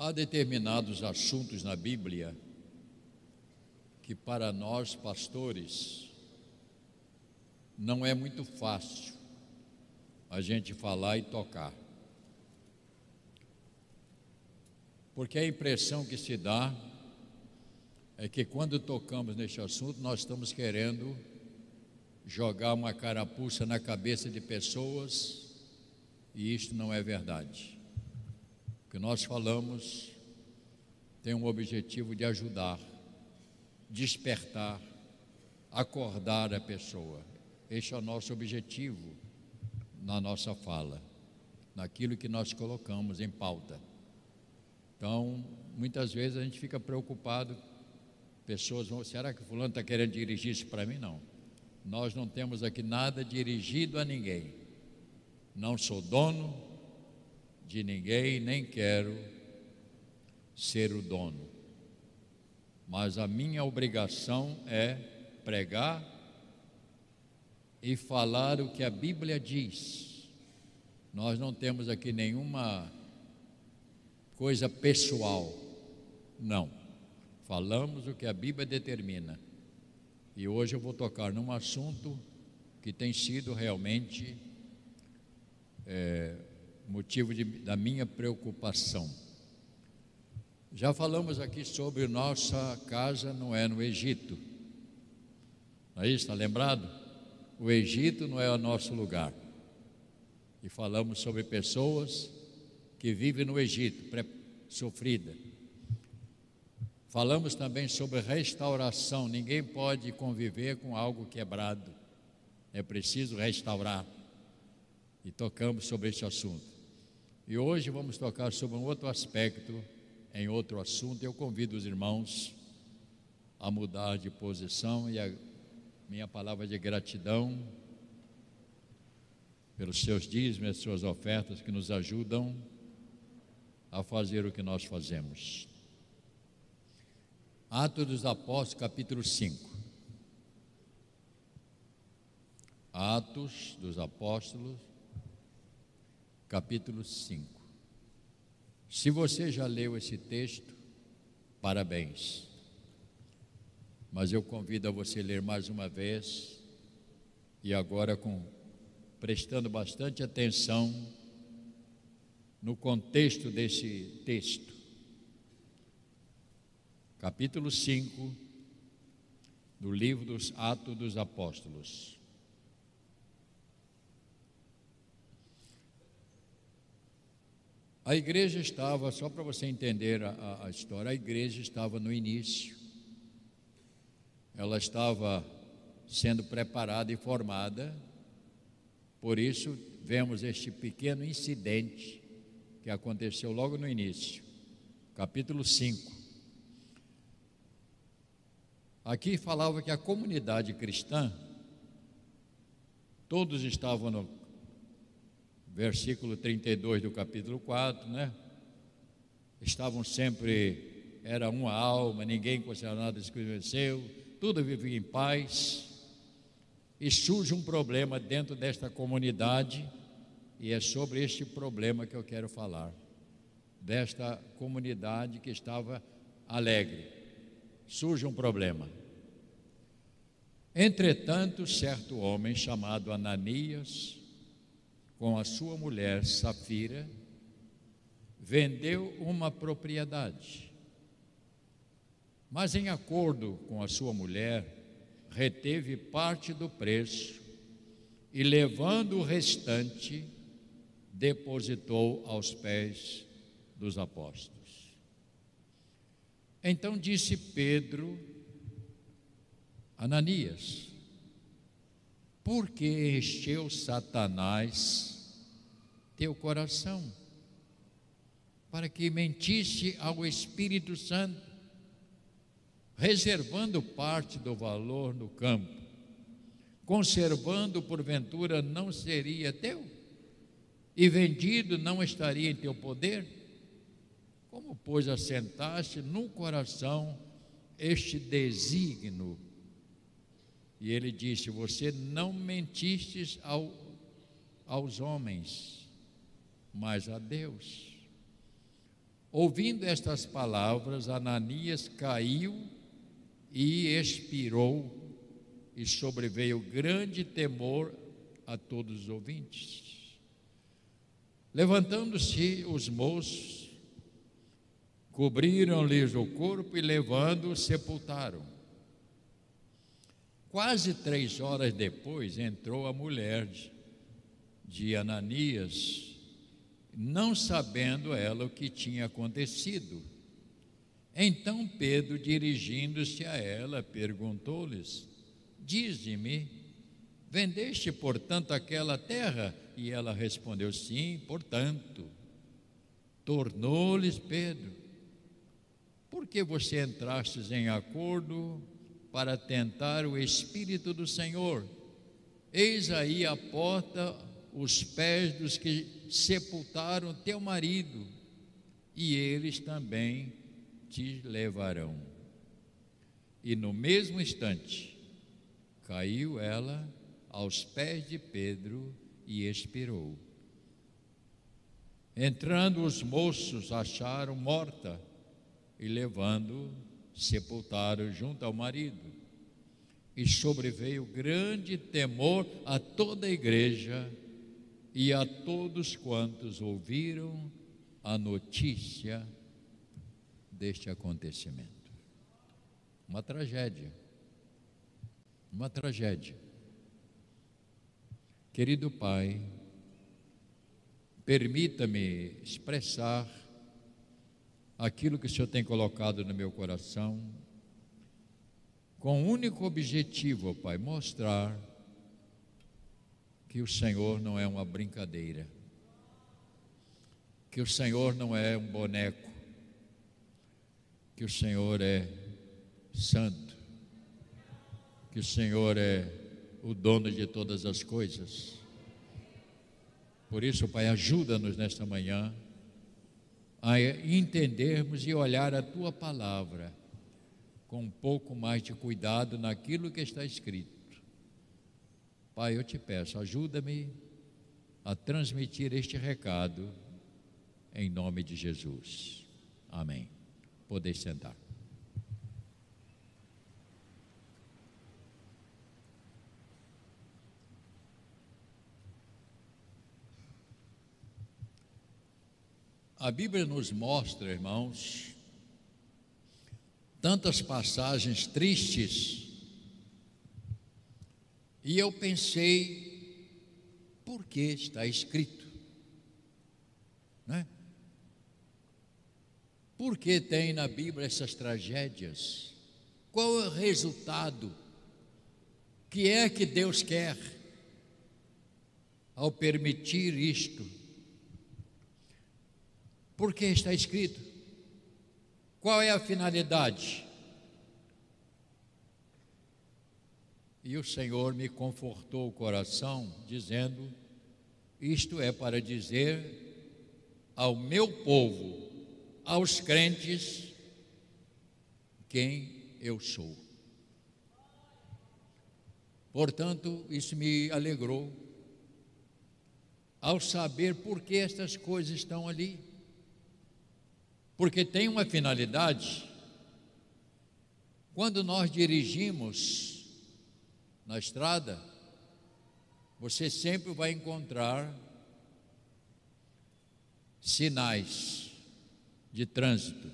Há determinados assuntos na Bíblia que, para nós pastores, não é muito fácil a gente falar e tocar. Porque a impressão que se dá é que quando tocamos neste assunto, nós estamos querendo jogar uma carapuça na cabeça de pessoas e isto não é verdade. O que nós falamos tem um objetivo de ajudar, despertar, acordar a pessoa. Este é o nosso objetivo na nossa fala, naquilo que nós colocamos em pauta. Então, muitas vezes a gente fica preocupado, pessoas vão, será que fulano está querendo dirigir isso para mim? Não. Nós não temos aqui nada dirigido a ninguém. Não sou dono de ninguém, nem quero ser o dono. Mas a minha obrigação é pregar e falar o que a Bíblia diz. Nós não temos aqui nenhuma coisa pessoal. Não. Falamos o que a Bíblia determina. E hoje eu vou tocar num assunto que tem sido realmente é, motivo de, da minha preocupação. Já falamos aqui sobre nossa casa não é no Egito. É isso? Está lembrado? O Egito não é o nosso lugar. E falamos sobre pessoas que vive no Egito, sofrida. Falamos também sobre restauração. Ninguém pode conviver com algo quebrado. É preciso restaurar. E tocamos sobre este assunto. E hoje vamos tocar sobre um outro aspecto, em outro assunto. Eu convido os irmãos a mudar de posição e a minha palavra de gratidão pelos seus dízimos e suas ofertas que nos ajudam a fazer o que nós fazemos. Atos dos Apóstolos, capítulo 5. Atos dos Apóstolos, capítulo 5. Se você já leu esse texto, parabéns. Mas eu convido a você ler mais uma vez e agora com prestando bastante atenção no contexto desse texto. Capítulo 5 do livro dos Atos dos Apóstolos. A igreja estava, só para você entender a, a, história, a igreja estava no início, ela estava sendo preparada e formada, por isso vemos este pequeno incidente que aconteceu logo no início, capítulo 5. Aqui falava que a comunidade cristã, todos estavam no versículo 32 do capítulo 4, né? Estavam sempre, era uma alma, ninguém considerava nada desconheceu, tudo vivia em paz. E surge um problema dentro desta comunidade e é sobre este problema que eu quero falar, desta comunidade que estava alegre. Surge um problema. Entretanto, certo homem chamado Ananias, com a sua mulher Safira, vendeu uma propriedade. Mas, em acordo com a sua mulher, reteve parte do preço e, levando o restante, depositou aos pés dos apóstolos. Então disse Pedro, Ananias, por que encheu Satanás teu coração? Para que mentisse ao Espírito Santo, reservando parte do valor no campo, conservando porventura não seria teu? e vendido não estaria em teu poder? Como, pois, assentaste no coração este desígnio? E ele disse: Você não mentistes ao, aos homens, mas a Deus. Ouvindo estas palavras, Ananias caiu e expirou, e sobreveio grande temor a todos os ouvintes. Levantando-se os moços, cobriram-lhes o corpo e, levando-o, sepultaram. Quase três horas depois entrou a mulher de, Ananias, não sabendo ela o que tinha acontecido. Então Pedro, dirigindo-se a ela, perguntou-lhes: Dize-me, vendeste portanto aquela terra? E ela respondeu: Sim, portanto. Tornou-lhes Pedro: Por que você entrastes em acordo para tentar o Espírito do Senhor? Eis aí a porta os pés dos que sepultaram teu marido, e eles também te levarão. E no mesmo instante caiu ela aos pés de Pedro e expirou. Entrando os moços, acharam morta e levando, sepultaram junto ao marido. E sobreveio grande temor a toda a igreja e a todos quantos ouviram a notícia deste acontecimento. Uma tragédia. Uma tragédia. Querido Pai, permita-me expressar aquilo que o Senhor tem colocado no meu coração, com o único objetivo, Pai, mostrar que o Senhor não é uma brincadeira, que o Senhor não é um boneco, que o Senhor é santo, que o Senhor é o dono de todas as coisas. Por isso, Pai, ajuda-nos nesta manhã a entendermos e olhar a tua palavra com um pouco mais de cuidado naquilo que está escrito. Pai, eu te peço, ajuda-me a transmitir este recado em nome de Jesus. Amém. Poder sentar. A Bíblia nos mostra, irmãos, tantas passagens tristes, e eu pensei, por que está escrito? Né? Por que tem na Bíblia essas tragédias? Qual é o resultado? que é que Deus quer ao permitir isto? Porque está escrito. Qual é a finalidade? E o Senhor me confortou o coração, dizendo: Isto é para dizer ao meu povo, aos crentes, quem eu sou. Portanto, isso me alegrou ao saber por que estas coisas estão ali porque tem uma finalidade. Quando nós dirigimos na estrada, você sempre vai encontrar sinais de trânsito.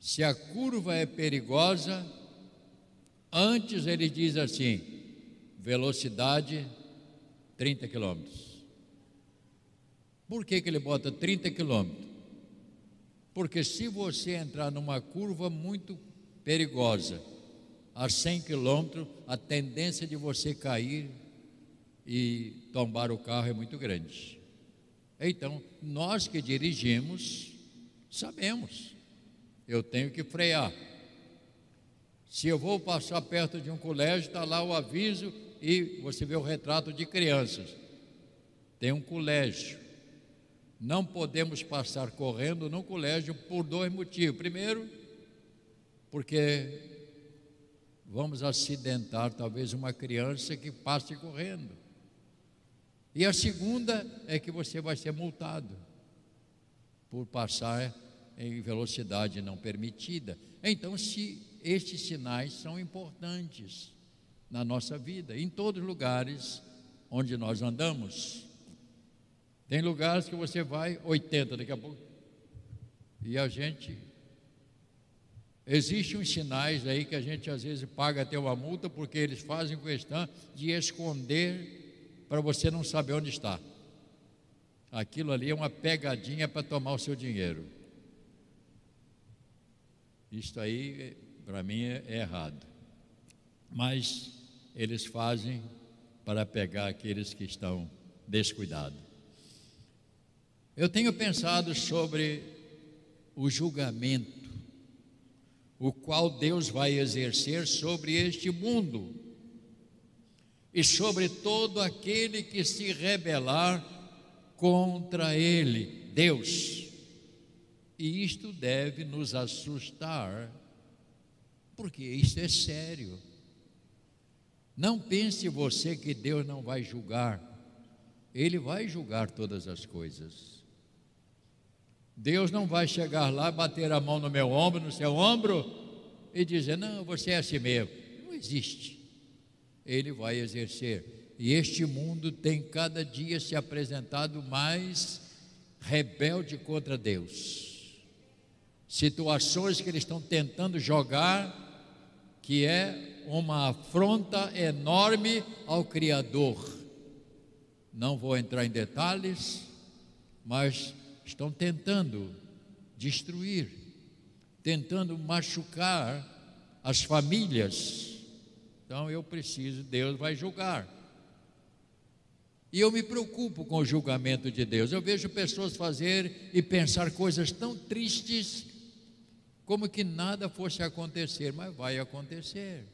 Se a curva é perigosa, antes ele diz assim: velocidade 30 quilômetros. Por que, que ele bota 30 quilômetros? Porque se você entrar numa curva muito perigosa, a 100 quilômetros, a tendência de você cair e tombar o carro é muito grande. Então, nós que dirigimos, sabemos, eu tenho que frear. Se eu vou passar perto de um colégio, está lá o aviso e você vê o retrato de crianças. Tem um colégio. Não podemos passar correndo no colégio por dois motivos. Primeiro, porque vamos acidentar talvez uma criança que passe correndo. E a segunda é que você vai ser multado por passar em velocidade não permitida. Então, se estes sinais são importantes na nossa vida, em todos os lugares onde nós andamos. Tem lugares que você vai 80 daqui a pouco. E a gente Existem uns sinais aí que a gente às vezes paga até uma multa porque eles fazem questão de esconder para você não saber onde está. Aquilo ali é uma pegadinha para tomar o seu dinheiro. Isto aí, para mim, é, é errado. Mas eles fazem para pegar aqueles que estão descuidados. Eu tenho pensado sobre o julgamento o qual Deus vai exercer sobre este mundo e sobre todo aquele que se rebelar contra ele, Deus. E isto deve nos assustar, porque isso é sério. Não pense você que Deus não vai julgar, Ele vai julgar todas as coisas. Deus não vai chegar lá, bater a mão no meu ombro, no seu ombro e dizer: Não, você é assim mesmo. Não existe. Ele vai exercer. E este mundo tem cada dia se apresentado mais rebelde contra Deus. Situações que eles estão tentando jogar, que é uma afronta enorme ao Criador. Não vou entrar em detalhes, mas estão tentando destruir, tentando machucar as famílias. Então eu preciso, Deus vai julgar. E eu me preocupo com o julgamento de Deus. Eu vejo pessoas fazer e pensar coisas tão tristes, como que nada fosse acontecer, mas vai acontecer.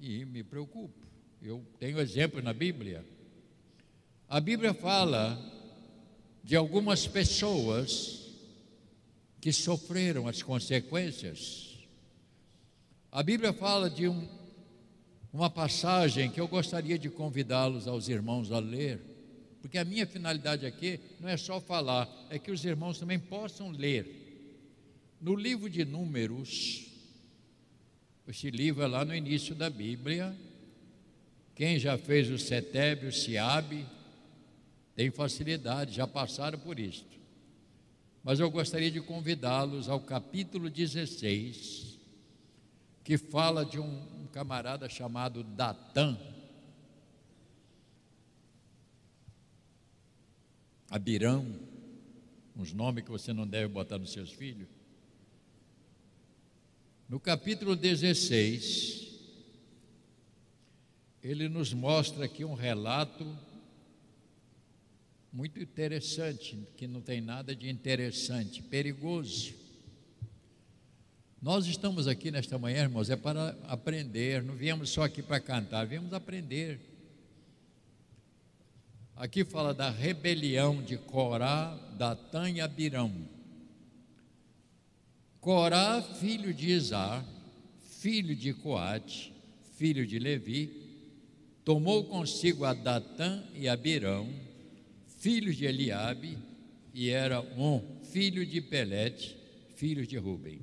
E me preocupo. Eu tenho exemplo na Bíblia. A Bíblia fala de algumas pessoas que sofreram as consequências. A Bíblia fala de um, uma passagem que eu gostaria de convidá-los aos irmãos a ler, porque a minha finalidade aqui não é só falar, é que os irmãos também possam ler. No livro de Números, esse livro é lá no início da Bíblia. Quem já fez o Setébio, o Siabe, tem facilidade, já passaram por isto. Mas eu gostaria de convidá-los ao capítulo 16, que fala de um, camarada chamado Datã. Abirão, uns nomes que você não deve botar nos seus filhos. No capítulo 16, ele nos mostra aqui um relato muito interessante, que não tem nada de interessante, perigoso. Nós estamos aqui nesta manhã, irmãos, é para aprender, não viemos só aqui para cantar, viemos aprender. Aqui fala da rebelião de Corá, Datã e Abirão. Corá, filho de Isar, filho de Coate, filho de Levi, tomou consigo a Datã e Abirão, filho de Eliabe, e era um filho de Pelete, filho de Ruben.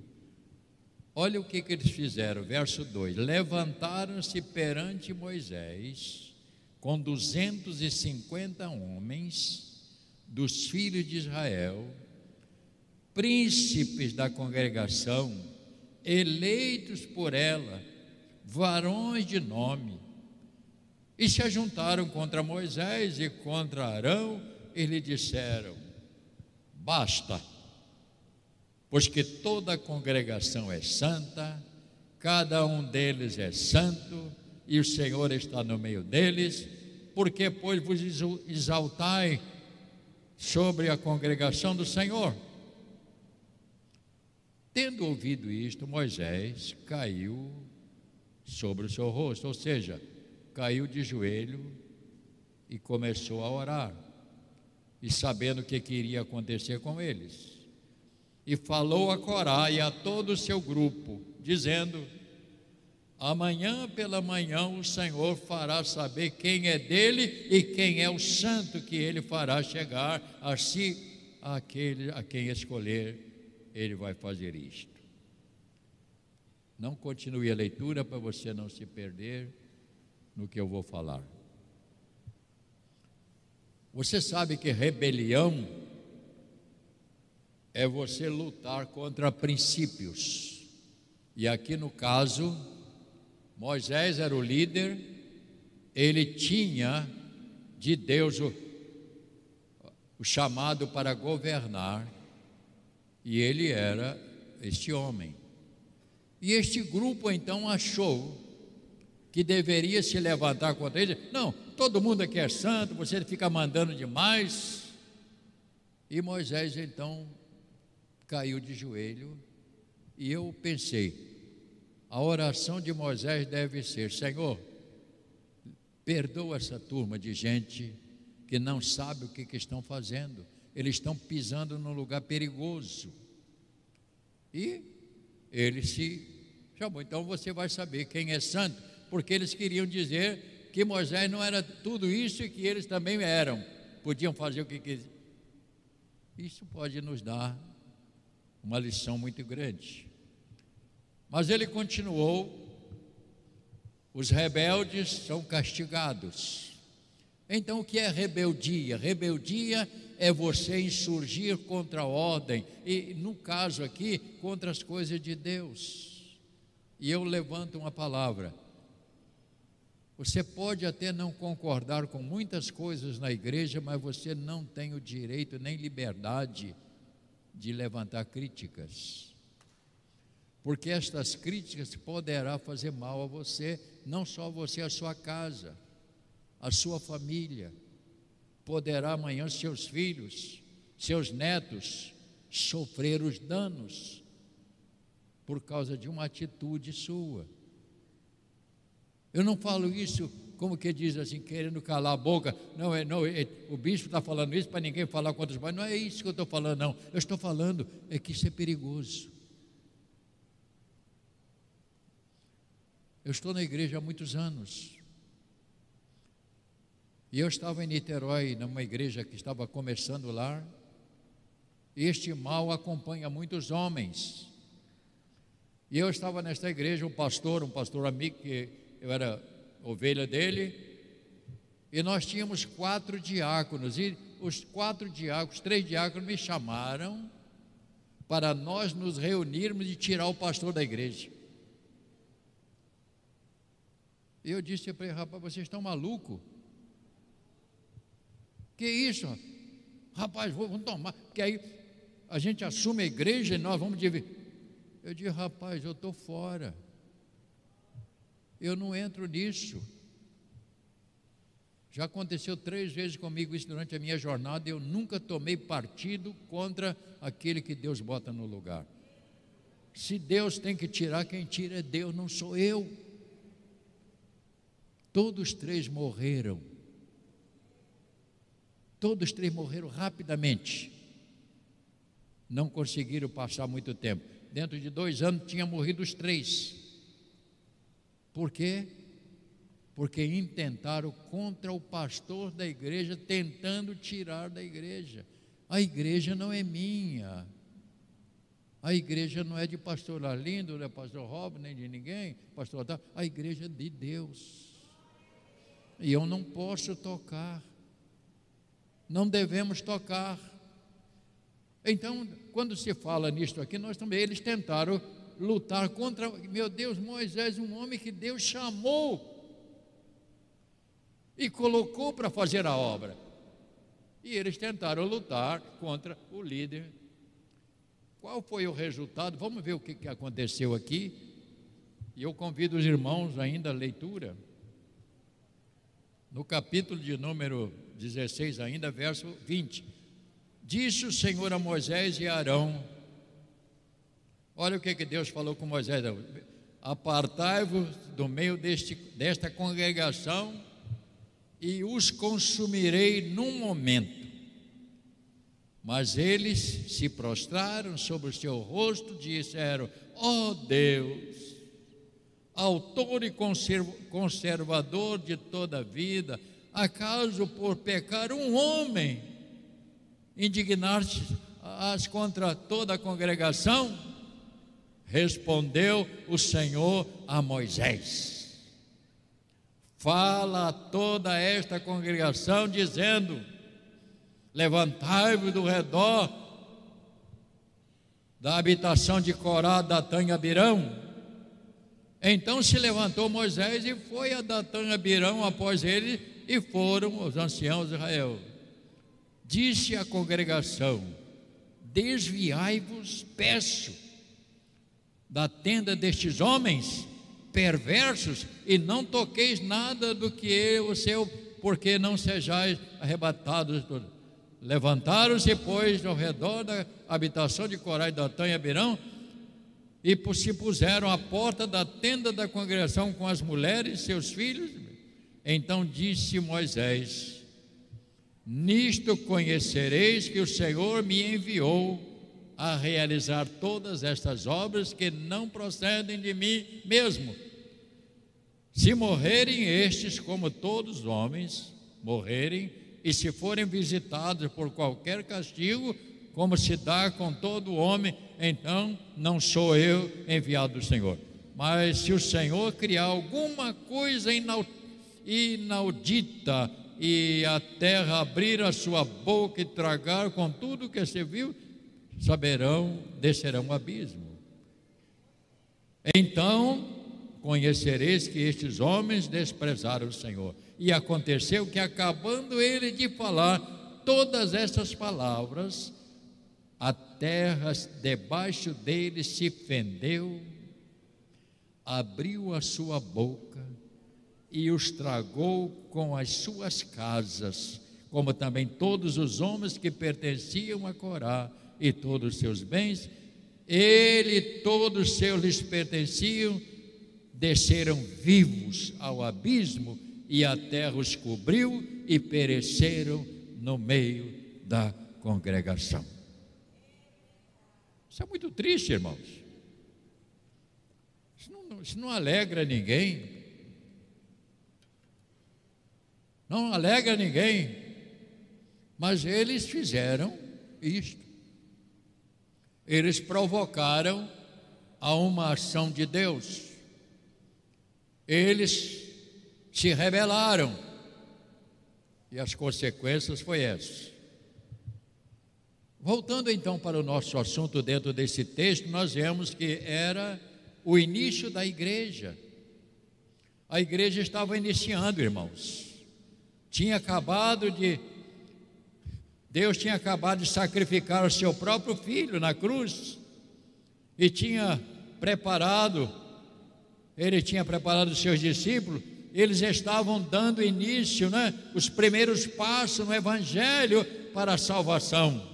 Olha o que, que eles fizeram, verso 2: Levantaram-se perante Moisés com 250 homens dos filhos de Israel, príncipes da congregação, eleitos por ela, varões de nome, e se ajuntaram contra Moisés e contra Arão e lhe disseram: Basta, pois que toda a congregação é santa, cada um deles é santo, e o Senhor está no meio deles, porque, pois, vos exaltai sobre a congregação do Senhor. Tendo ouvido isto, Moisés caiu sobre o seu rosto, ou seja, caiu de joelho e começou a orar, e sabendo o que queria acontecer com eles. E falou a Corá e a todo o seu grupo, dizendo: Amanhã pela manhã o Senhor fará saber quem é dele e quem é o santo que ele fará chegar a si, aquele a quem escolher ele vai fazer isto. Não continue a leitura para você não se perder no que eu vou falar. Você sabe que rebelião é você lutar contra princípios. E aqui no caso, Moisés era o líder, ele tinha de Deus o, o chamado para governar, e ele era este homem. E este grupo então achou que deveria se levantar contra ele. Não, todo mundo aqui é santo, você fica mandando demais. E Moisés então caiu de joelho e eu pensei, a oração de Moisés deve ser: Senhor, perdoa essa turma de gente que não sabe o que, que estão fazendo, eles estão pisando num lugar perigoso. E ele se chamou. Então você vai saber quem é santo, porque eles queriam dizer que Moisés não era tudo isso e que eles também eram, podiam fazer o que quisiam. Isso pode nos dar uma lição muito grande. Mas ele continuou: os rebeldes são castigados. Então, o que é rebeldia? Rebeldia é você insurgir contra a ordem, e no caso aqui, contra as coisas de Deus. E eu levanto uma palavra. Você pode até não concordar com muitas coisas na igreja, mas você não tem o direito nem liberdade de levantar críticas. Porque estas críticas poderá fazer mal a você, não só a você, a sua casa, a sua família. Poderá amanhã seus filhos, seus netos sofrer os danos por causa de uma atitude sua. Eu não falo isso como que diz assim, querendo calar a boca. Não, é, não é, o bispo está falando isso para ninguém falar contra os pais. Não é isso que eu estou falando, não. Eu estou falando é que isso é perigoso. Eu estou na igreja há muitos anos. E eu estava em Niterói, numa igreja que estava começando lá. Este mal acompanha muitos homens. E eu estava nesta igreja, um pastor, um pastor amigo, que eu era ovelha dele, e nós tínhamos quatro diáconos, e os quatro diáconos, três diáconos me chamaram para nós nos reunirmos e tirar o pastor da igreja. E eu disse para ele, rapaz, vocês estão malucos? Que isso? Rapaz, vamos tomar, porque aí a gente assume a igreja e nós vamos dividir. Eu disse, rapaz, eu estou fora. Eu não entro nisso. Já aconteceu três vezes comigo isso durante a minha jornada. Eu nunca tomei partido contra aquele que Deus bota no lugar. Se Deus tem que tirar, quem tira é Deus, não sou eu. Todos três morreram. Todos três morreram rapidamente. Não conseguiram passar muito tempo. Dentro de dois anos tinha morrido os três. Por quê? Porque intentaram contra o pastor da igreja, tentando tirar da igreja. A igreja não é minha. A igreja não é de pastor Arlindo, não é pastor Rob, nem de ninguém, pastor Otávio. A igreja é de Deus. E eu não posso tocar. Não devemos tocar. Então, quando se fala nisto aqui, nós também, eles tentaram lutar contra, meu Deus, Moisés, um homem que Deus chamou e colocou para fazer a obra. E eles tentaram lutar contra o líder. Qual foi o resultado? Vamos ver o que, aconteceu aqui. E eu convido os irmãos ainda à leitura. No capítulo de número 16, ainda, verso 20. Disse o Senhor a Moisés e a Arão: Olha o que, que Deus falou com Moisés: apartai-vos do meio deste, desta congregação e os consumirei num momento. Mas eles se prostraram sobre o seu rosto e disseram: Ó oh Deus, autor e conservador de toda a vida, acaso por pecar um homem indignar-te as contra toda a congregação? Respondeu o Senhor a Moisés: Fala a toda esta congregação, dizendo: Levantai-vos do redor da habitação de Corá, Datã e Abirão. Então se levantou Moisés e foi a Datã e Abirão após ele, e foram os anciãos de Israel. Disse a congregação: Desviai-vos, peço, da tenda destes homens perversos, e não toqueis nada do que é o seu, porque não sejais arrebatados. Levantaram-se, pois, ao redor da habitação de Corá e Datã e Abirão, e se puseram à porta da tenda da congregação com as mulheres e seus filhos. Então disse Moisés: Nisto conhecereis que o Senhor me enviou a realizar todas estas obras que não procedem de mim mesmo. Se morrerem estes, como todos os homens, morrerem, e se forem visitados por qualquer castigo, como se dá com todo homem, então não sou eu enviado do Senhor. Mas se o Senhor criar alguma coisa inaudita e a terra abrir a sua boca e tragar com tudo que se viu, saberão, descerão o abismo. Então conhecereis que estes homens desprezaram o Senhor. E aconteceu que, acabando ele de falar todas essas palavras, a terra debaixo dele se fendeu, abriu a sua boca e os tragou com as suas casas, como também todos os homens que pertenciam a Corá e todos os seus bens, ele e todos os seus lhes pertenciam, desceram vivos ao abismo e a terra os cobriu e pereceram no meio da congregação. Isso é muito triste, irmãos. Isso não, isso não alegra ninguém. Não alegra ninguém. Mas eles fizeram isto. Eles provocaram a uma ação de Deus. Eles se rebelaram. E as consequências foi essa. Voltando então para o nosso assunto dentro desse texto, nós vemos que era o início da igreja. A igreja estava iniciando, irmãos. Tinha acabado de. Deus tinha acabado de sacrificar o seu próprio filho na cruz e tinha preparado, ele tinha preparado os seus discípulos, eles estavam dando início, né, os primeiros passos no Evangelho para a salvação.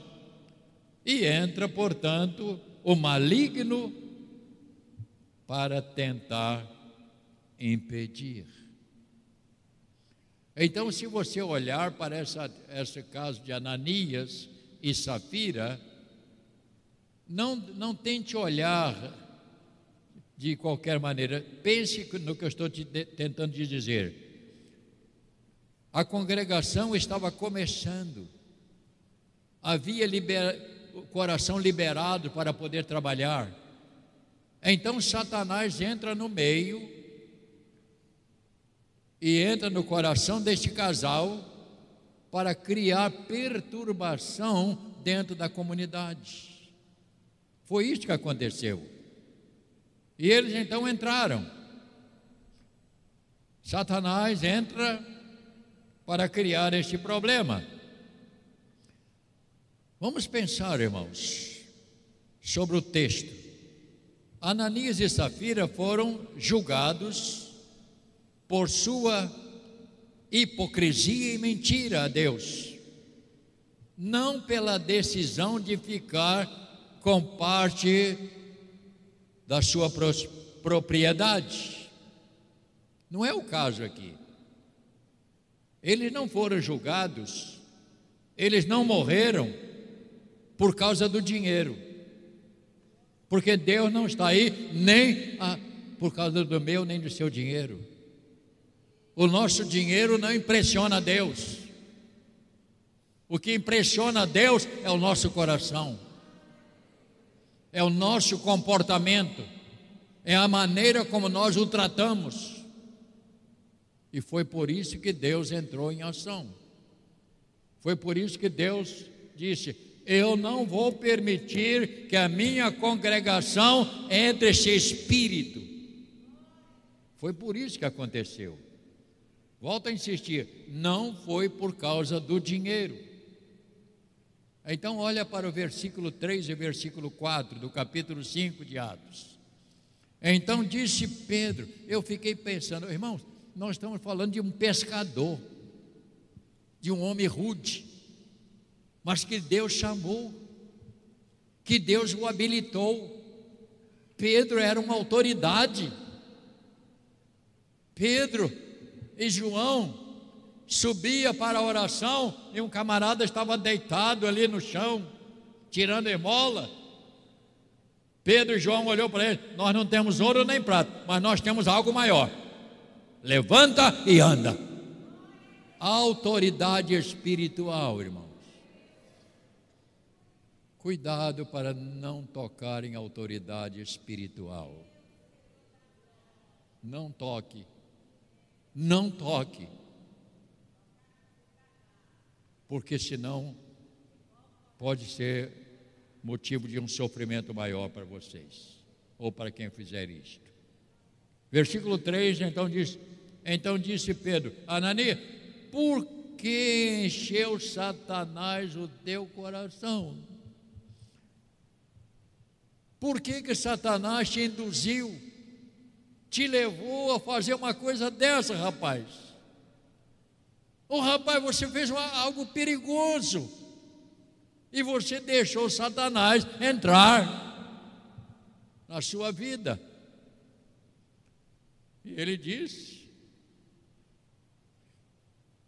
E entra, portanto, o maligno para tentar impedir. Então, se você olhar para essa, esse caso de Ananias e Safira, não, não tente olhar de qualquer maneira, pense no que eu estou te tentando te dizer. A congregação estava começando, havia liber, o coração liberado para poder trabalhar. Então Satanás entra no meio e entra no coração deste casal para criar perturbação dentro da comunidade. Foi isso que aconteceu. E eles então entraram. Satanás entra para criar este problema. Vamos pensar, irmãos, sobre o texto. Ananias e Safira foram julgados por sua hipocrisia e mentira a Deus, não pela decisão de ficar com parte da sua propriedade. Não é o caso aqui. Eles não foram julgados, eles não morreram por causa do dinheiro. Porque Deus não está aí nem a, por causa do meu nem do seu dinheiro. O nosso dinheiro não impressiona Deus. O que impressiona Deus é o nosso coração, é o nosso comportamento, é a maneira como nós o tratamos. E foi por isso que Deus entrou em ação. Foi por isso que Deus disse: Eu não vou permitir que a minha congregação entre esse espírito. Foi por isso que aconteceu. Volto a insistir: não foi por causa do dinheiro. Então, olha para o versículo 3 e versículo 4 do capítulo 5 de Atos. Então disse Pedro, eu fiquei pensando, irmãos, nós estamos falando de um pescador, de um homem rude, mas que Deus chamou, que Deus o habilitou. Pedro era uma autoridade. Pedro e João subia para a oração e um camarada estava deitado ali no chão, tirando esmola. Pedro e João olhou para ele: Nós não temos ouro nem prata, mas nós temos algo maior. Levanta e anda. Autoridade espiritual, irmãos. Cuidado para não tocar em autoridade espiritual. Não toque. Não toque porque senão pode ser motivo de um sofrimento maior para vocês, ou para quem fizer isto. Versículo 3, então diz, então disse Pedro, Ananias, por que encheu Satanás o teu coração? Por que que Satanás te induziu, te levou a fazer uma coisa dessa, rapaz? Oh, rapaz, você fez algo perigoso. E você deixou Satanás entrar na sua vida. E ele disse: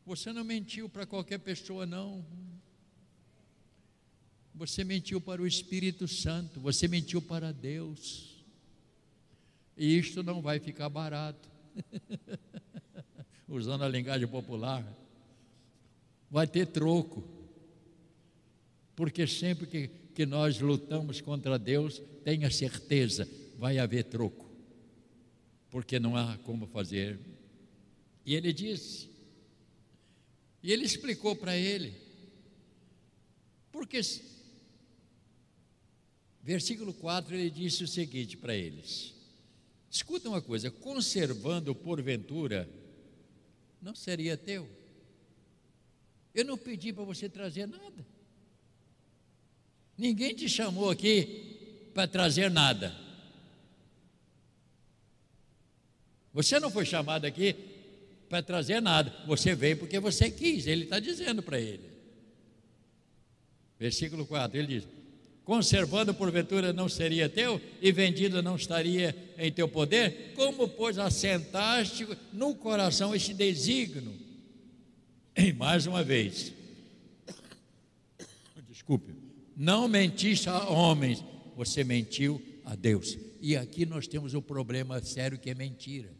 Você não mentiu para qualquer pessoa, não. Você mentiu para o Espírito Santo, você mentiu para Deus. E isto não vai ficar barato. Usando a linguagem popular vai ter troco. Porque sempre que, que nós lutamos contra Deus, tenha certeza, vai haver troco. Porque não há como fazer. E ele disse, e ele explicou para ele, porque, versículo 4, ele disse o seguinte para eles: escuta uma coisa, conservando porventura, não seria teu. Eu não pedi para você trazer nada. Ninguém te chamou aqui para trazer nada. Você não foi chamado aqui para trazer nada. Você veio porque você quis. Ele está dizendo para ele. Versículo 4, ele diz: Conservando porventura não seria teu, e vendido não estaria em teu poder, como, pois, assentaste no coração este desígnio e mais uma vez, desculpe, não mentiste a homens, você mentiu a Deus. E aqui nós temos um problema sério que é mentira.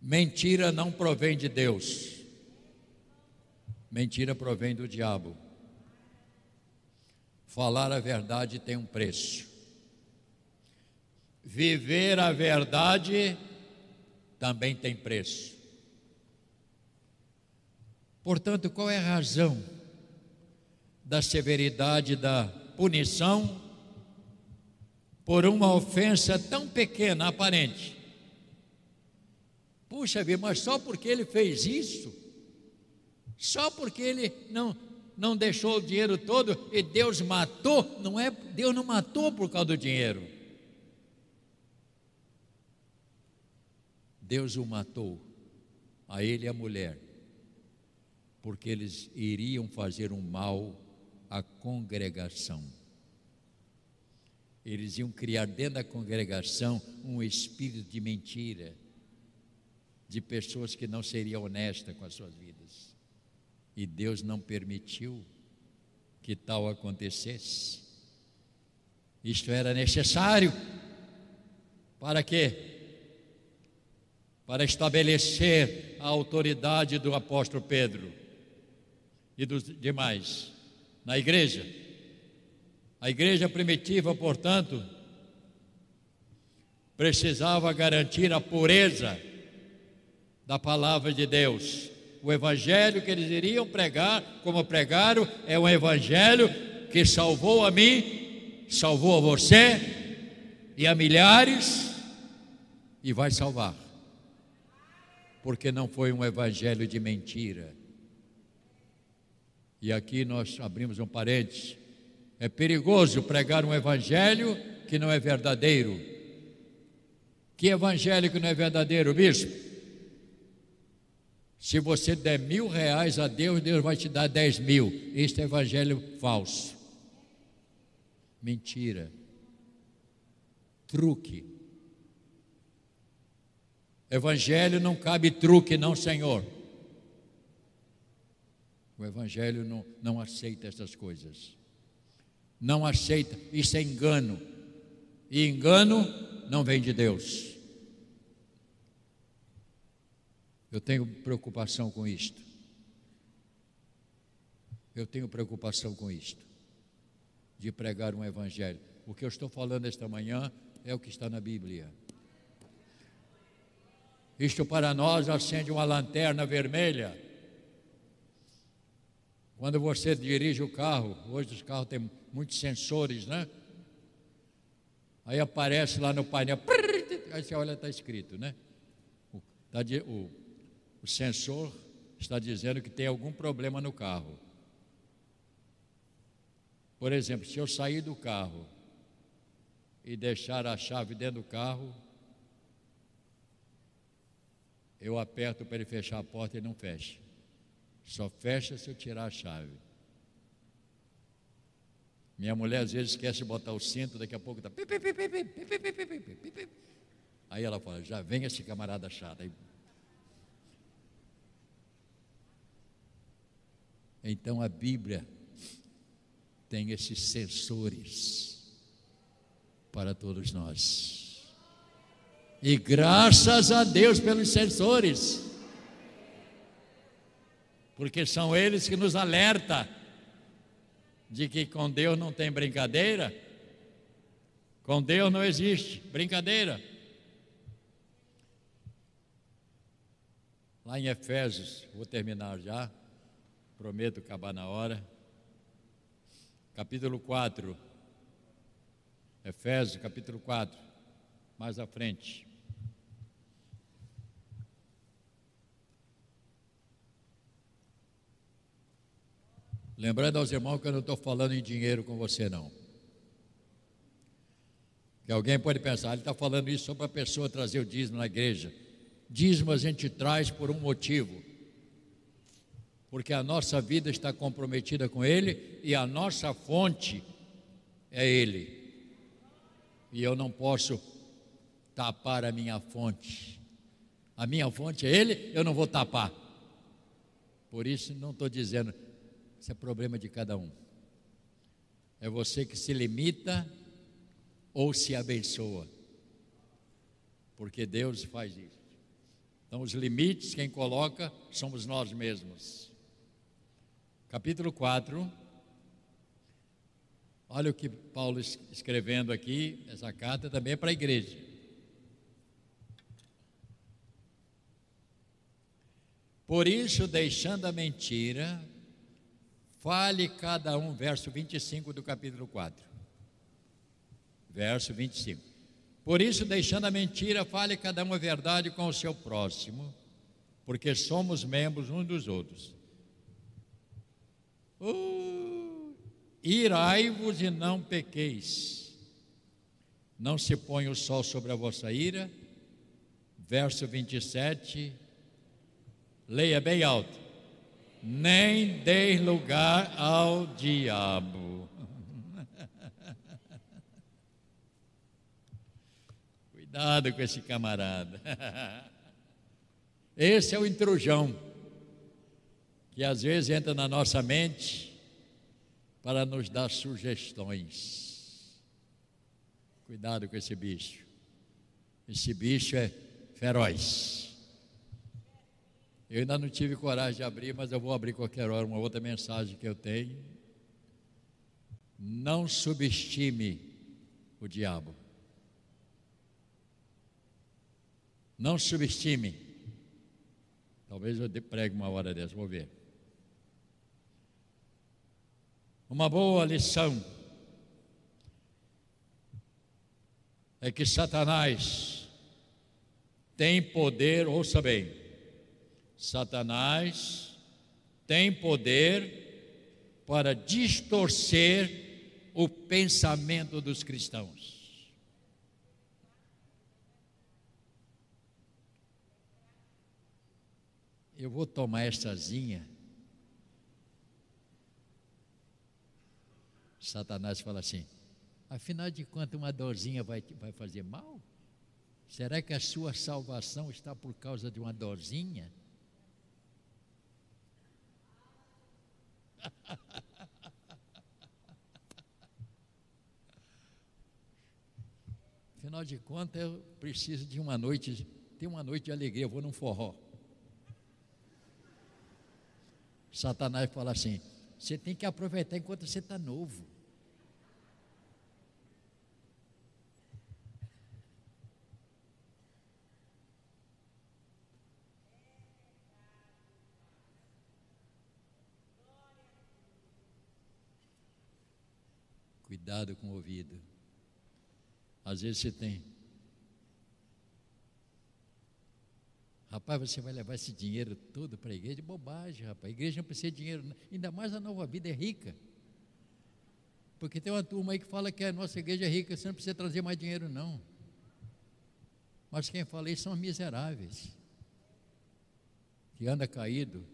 Mentira não provém de Deus. Mentira provém do diabo. Falar a verdade tem um preço. Viver a verdade também tem preço. Portanto, qual é a razão da severidade da punição por uma ofensa tão pequena, aparente? Puxa vida, mas só porque ele fez isso, só porque ele não, não deixou o dinheiro todo e Deus matou, não é, Deus não matou por causa do dinheiro. Deus o matou, a ele e a mulher porque eles iriam fazer um mal à congregação. Eles iam criar dentro da congregação um espírito de mentira, de pessoas que não seriam honestas com as suas vidas. E Deus não permitiu que tal acontecesse. Isto era necessário para quê? Para estabelecer a autoridade do apóstolo Pedro e dos demais na igreja. A igreja primitiva, portanto, precisava garantir a pureza da palavra de Deus. O evangelho que eles iriam pregar, como pregaram, é um evangelho que salvou a mim, salvou a você e a milhares e vai salvar. Porque não foi um evangelho de mentira. E aqui nós abrimos um parênteses. É perigoso pregar um evangelho que não é verdadeiro. Que evangelho que não é verdadeiro, bispo? Se você der mil reais a Deus, Deus vai te dar dez mil. Este é evangelho falso. Mentira. Truque. Evangelho não cabe truque, não, Senhor. O Evangelho não, não aceita essas coisas. Não aceita. Isso é engano. E engano não vem de Deus. Eu tenho preocupação com isto. Eu tenho preocupação com isto, de pregar um evangelho. O que eu estou falando esta manhã é o que está na Bíblia. Isto para nós acende uma lanterna vermelha. Quando você dirige o carro, hoje os carros têm muitos sensores, né? Aí aparece lá no painel, aí você olha, está escrito, né? O, tá o, o sensor está dizendo que tem algum problema no carro. Por exemplo, se eu sair do carro e deixar a chave dentro do carro, eu aperto para ele fechar a porta e não fecha. Só fecha se eu tirar a chave. Minha mulher às vezes esquece de botar o cinto, daqui a pouco está. Aí ela fala: já vem esse camarada chato. Aí Então a Bíblia tem esses sensores para todos nós. E graças a Deus pelos sensores. Porque são eles que nos alertam de que com Deus não tem brincadeira. Com Deus não existe brincadeira. Lá em Efésios, vou terminar já. Prometo acabar na hora. Capítulo 4. Efésios, capítulo 4. Mais à frente. Lembrando aos irmãos que eu não estou falando em dinheiro com você, não. Que alguém pode pensar, ele está falando isso só para a pessoa trazer o dízimo na igreja. Dízimo a gente traz por um motivo porque a nossa vida está comprometida com Ele e a nossa fonte é Ele. E eu não posso tapar a minha fonte. A minha fonte é Ele, eu não vou tapar. Por isso, não estou dizendo, isso é problema de cada um. É você que se limita ou se abençoa. Porque Deus faz isso. Então, os limites, quem coloca, somos nós mesmos capítulo 4. Olha o que Paulo escrevendo aqui, essa carta também é para a igreja. Por isso, deixando a mentira, fale cada um, verso 25 do capítulo 4. Verso 25. Por isso, deixando a mentira, fale cada um a verdade com o seu próximo, porque somos membros uns dos outros. Uh, Irai-vos e não pequeis. Não se põe o sol sobre a vossa ira. Verso 27. Leia bem alto. Nem deis lugar ao diabo. Cuidado com esse camarada. Esse é o intrujão que às vezes entra na nossa mente para nos dar sugestões. Cuidado com esse bicho. Esse bicho é feroz. Eu ainda não tive coragem de abrir, mas eu vou abrir qualquer hora uma outra mensagem que eu tenho. Não subestime o diabo. Não subestime. Talvez eu pregue uma hora dessa, vou ver. Uma boa lição é que Satanás tem poder, ouça bem, Satanás tem poder para distorcer o pensamento dos cristãos. Eu vou tomar estazinha. Satanás fala assim: afinal de contas, uma dorzinha vai, vai fazer mal? Será que a sua salvação está por causa de uma dorzinha? Afinal de contas, eu preciso de uma noite, ter uma noite de alegria, eu vou num forró. Satanás fala assim: você tem que aproveitar enquanto você está novo. Cuidado com o ouvido. Às vezes você tem. Rapaz, você vai levar esse dinheiro todo para a igreja? Bobagem, rapaz. A igreja não precisa de dinheiro, ainda mais a nova vida é rica. Porque tem uma turma aí que fala que a nossa igreja é rica, você não precisa trazer mais dinheiro, não. Mas quem fala isso são miseráveis, que anda caído.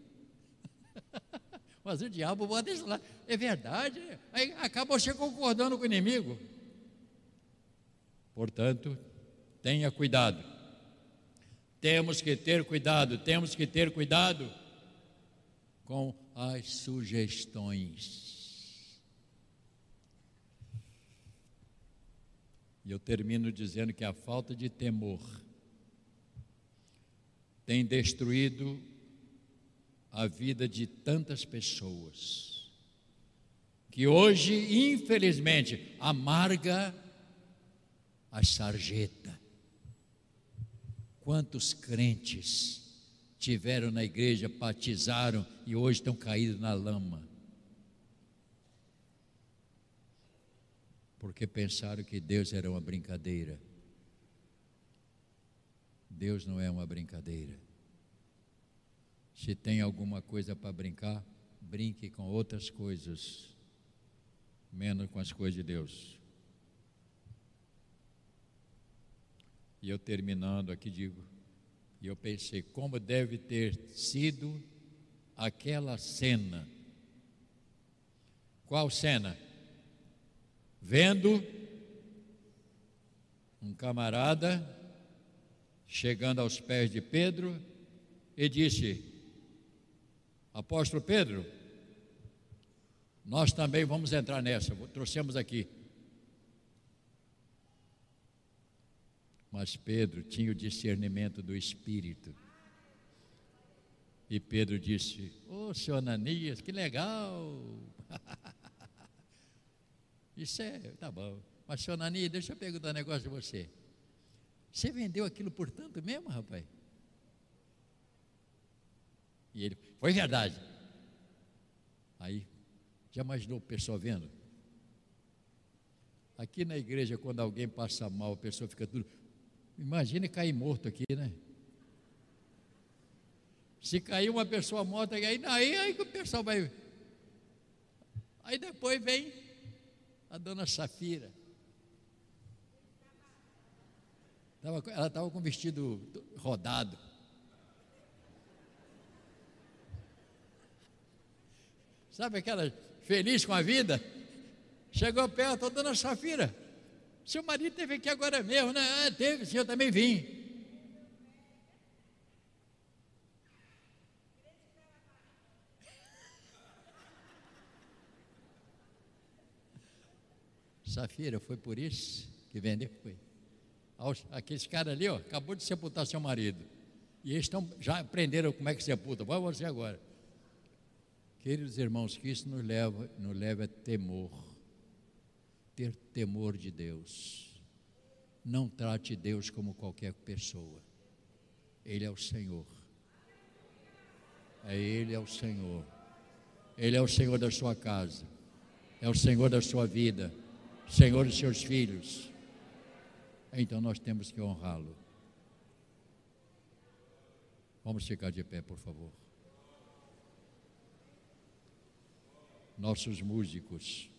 Mas o diabo bota isso lá. É verdade. Aí acaba você concordando com o inimigo. Portanto, tenha cuidado. Temos que ter cuidado, temos que ter cuidado com as sugestões. E eu termino dizendo que a falta de temor tem destruído a vida de tantas pessoas, que hoje, infelizmente, amarga a sarjeta. Quantos crentes tiveram na igreja, batizaram e hoje estão caídos na lama? Porque pensaram que Deus era uma brincadeira. Deus não é uma brincadeira. Se tem alguma coisa para brincar, brinque com outras coisas, menos com as coisas de Deus. E eu terminando aqui digo, e eu pensei como deve ter sido aquela cena. Qual cena? Vendo um camarada chegando aos pés de Pedro e disse: Apóstolo Pedro, nós também vamos entrar nessa, trouxemos aqui. Mas Pedro tinha o discernimento do Espírito. E Pedro disse: Ô oh, senhor Ananias, que legal! Isso é, tá bom. Mas senhor Ananias, deixa eu perguntar um negócio de você. Você vendeu aquilo por tanto mesmo, rapaz? E ele, foi verdade. Aí, já imaginou o pessoal vendo? Aqui na igreja, quando alguém passa mal, a pessoa fica tudo. Imagine cair morto aqui, né? Se cair uma pessoa morta, aí, aí, aí o pessoal vai. Aí depois vem a dona Safira. Ela estava com vestido rodado. Sabe aquela feliz com a vida? Chegou perto, a dona Safira. Seu marido teve aqui agora mesmo, né? Ah, teve, sim, eu também vim. Safira, foi por isso que vendeu? Foi. Aqueles caras ali, ó, acabou de sepultar seu marido. E eles estão, já aprenderam como é que sepulta. Vai você agora. Queridos irmãos, que isso nos leva, nos leva a temor. Ter temor de Deus. Não trate Deus como qualquer pessoa. Ele é o Senhor. É Ele é o Senhor. Ele é o Senhor da sua casa. É o Senhor da sua vida. Senhor dos seus filhos. Então nós temos que honrá-lo. Vamos ficar de pé, por favor. Nossos músicos.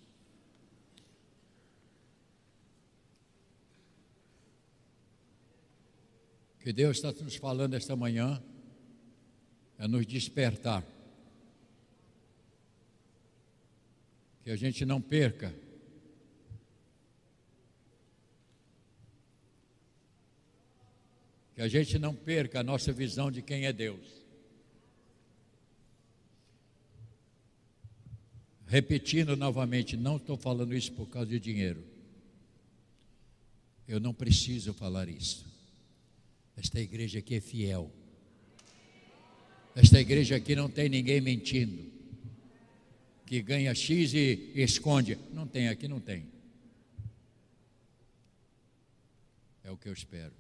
Que Deus está nos falando esta manhã é nos despertar. Que a gente não perca que a gente não perca a nossa visão de quem é Deus. Repetindo novamente, não estou falando isso por causa de dinheiro. Eu não preciso falar isso. Esta igreja aqui é fiel. Esta igreja aqui não tem ninguém mentindo. Que ganha X e esconde. Não tem, aqui não tem. É o que eu espero.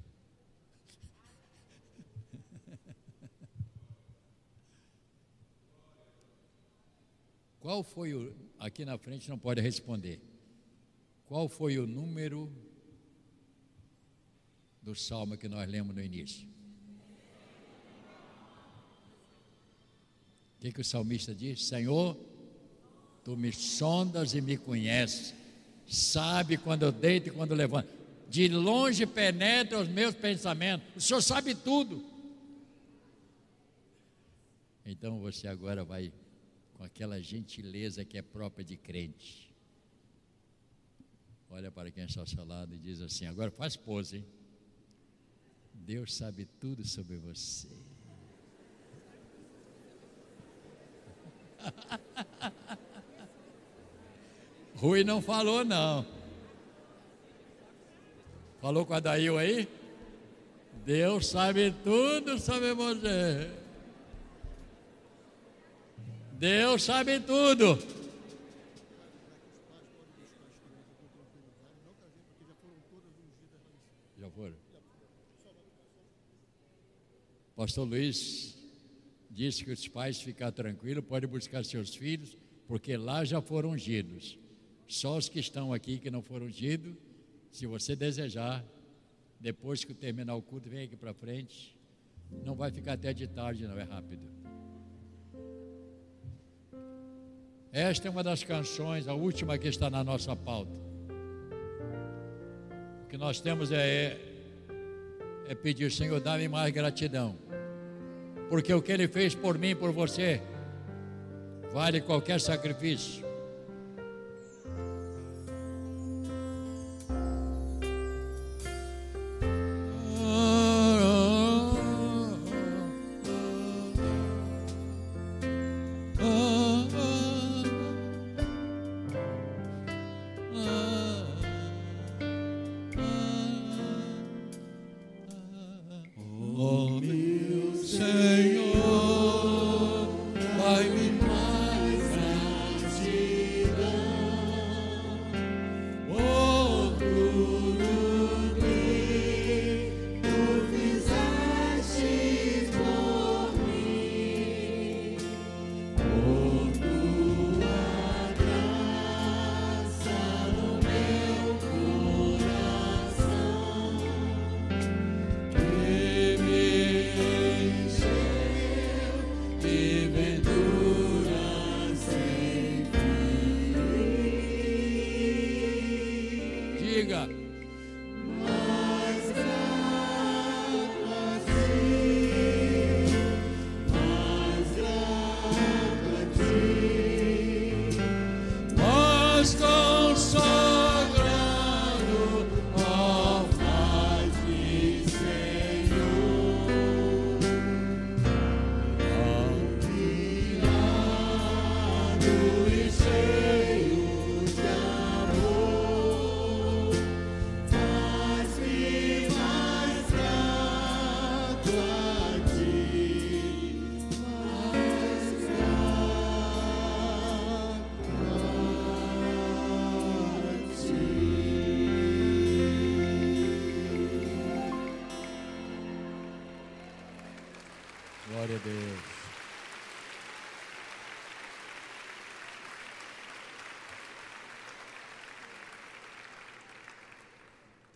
Qual foi o. Aqui na frente não pode responder. Qual foi o número do salmo que nós lemos no início? O que, que o salmista diz? Senhor, tu me sondas e me conheces, sabe quando eu deito e quando eu levanto, de longe penetra os meus pensamentos, o Senhor sabe tudo. Então você agora vai com aquela gentileza que é própria de crente. Olha para quem está ao seu lado e diz assim: agora faz pose, hein? Deus sabe tudo sobre você. Rui não falou, não. Falou com a Dail aí? Deus sabe tudo sobre você. Deus sabe tudo. Já foram? Pastor Luiz disse que os pais ficar tranquilos, podem buscar seus filhos, porque lá já foram ungidos. Só os que estão aqui que não foram ungidos, se você desejar, depois que terminar o culto, vem aqui para frente. Não vai ficar até de tarde, não, é rápido. Esta é uma das canções, a última que está na nossa pauta. O que nós temos é, é pedir, Senhor, dá-me mais gratidão. Porque o que Ele fez por mim por você vale qualquer sacrifício.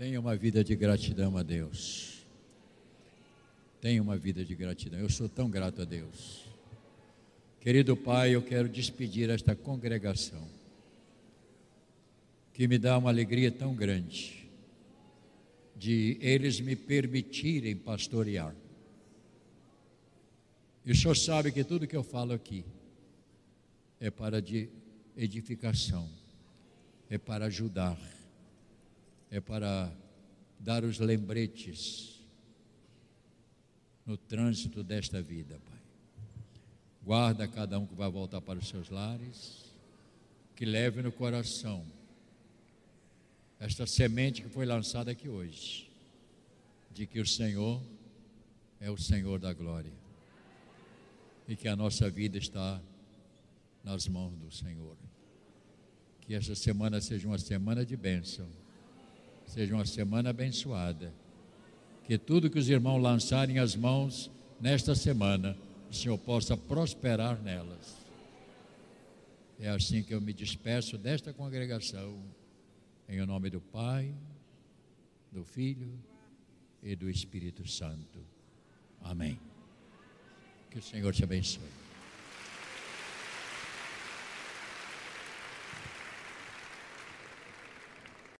Tenha uma vida de gratidão a Deus. Tenha uma vida de gratidão. Eu sou tão grato a Deus. Querido Pai, eu quero despedir esta congregação que me dá uma alegria tão grande de eles me permitirem pastorear. E o Senhor sabe que tudo que eu falo aqui é para de edificação, é para ajudar, é para dar os lembretes no trânsito desta vida, Pai. Guarda cada um que vai voltar para os seus lares, que leve no coração esta semente que foi lançada aqui hoje, de que o Senhor é o Senhor da glória e que a nossa vida está nas mãos do Senhor. Que esta semana seja uma semana de bênção, seja uma semana abençoada. Que tudo que os irmãos lançarem as mãos nesta semana, o Senhor possa prosperar nelas. É assim que eu me despeço desta congregação, em nome do Pai, do Filho e do Espírito Santo. Amém. Que o Senhor te abençoe.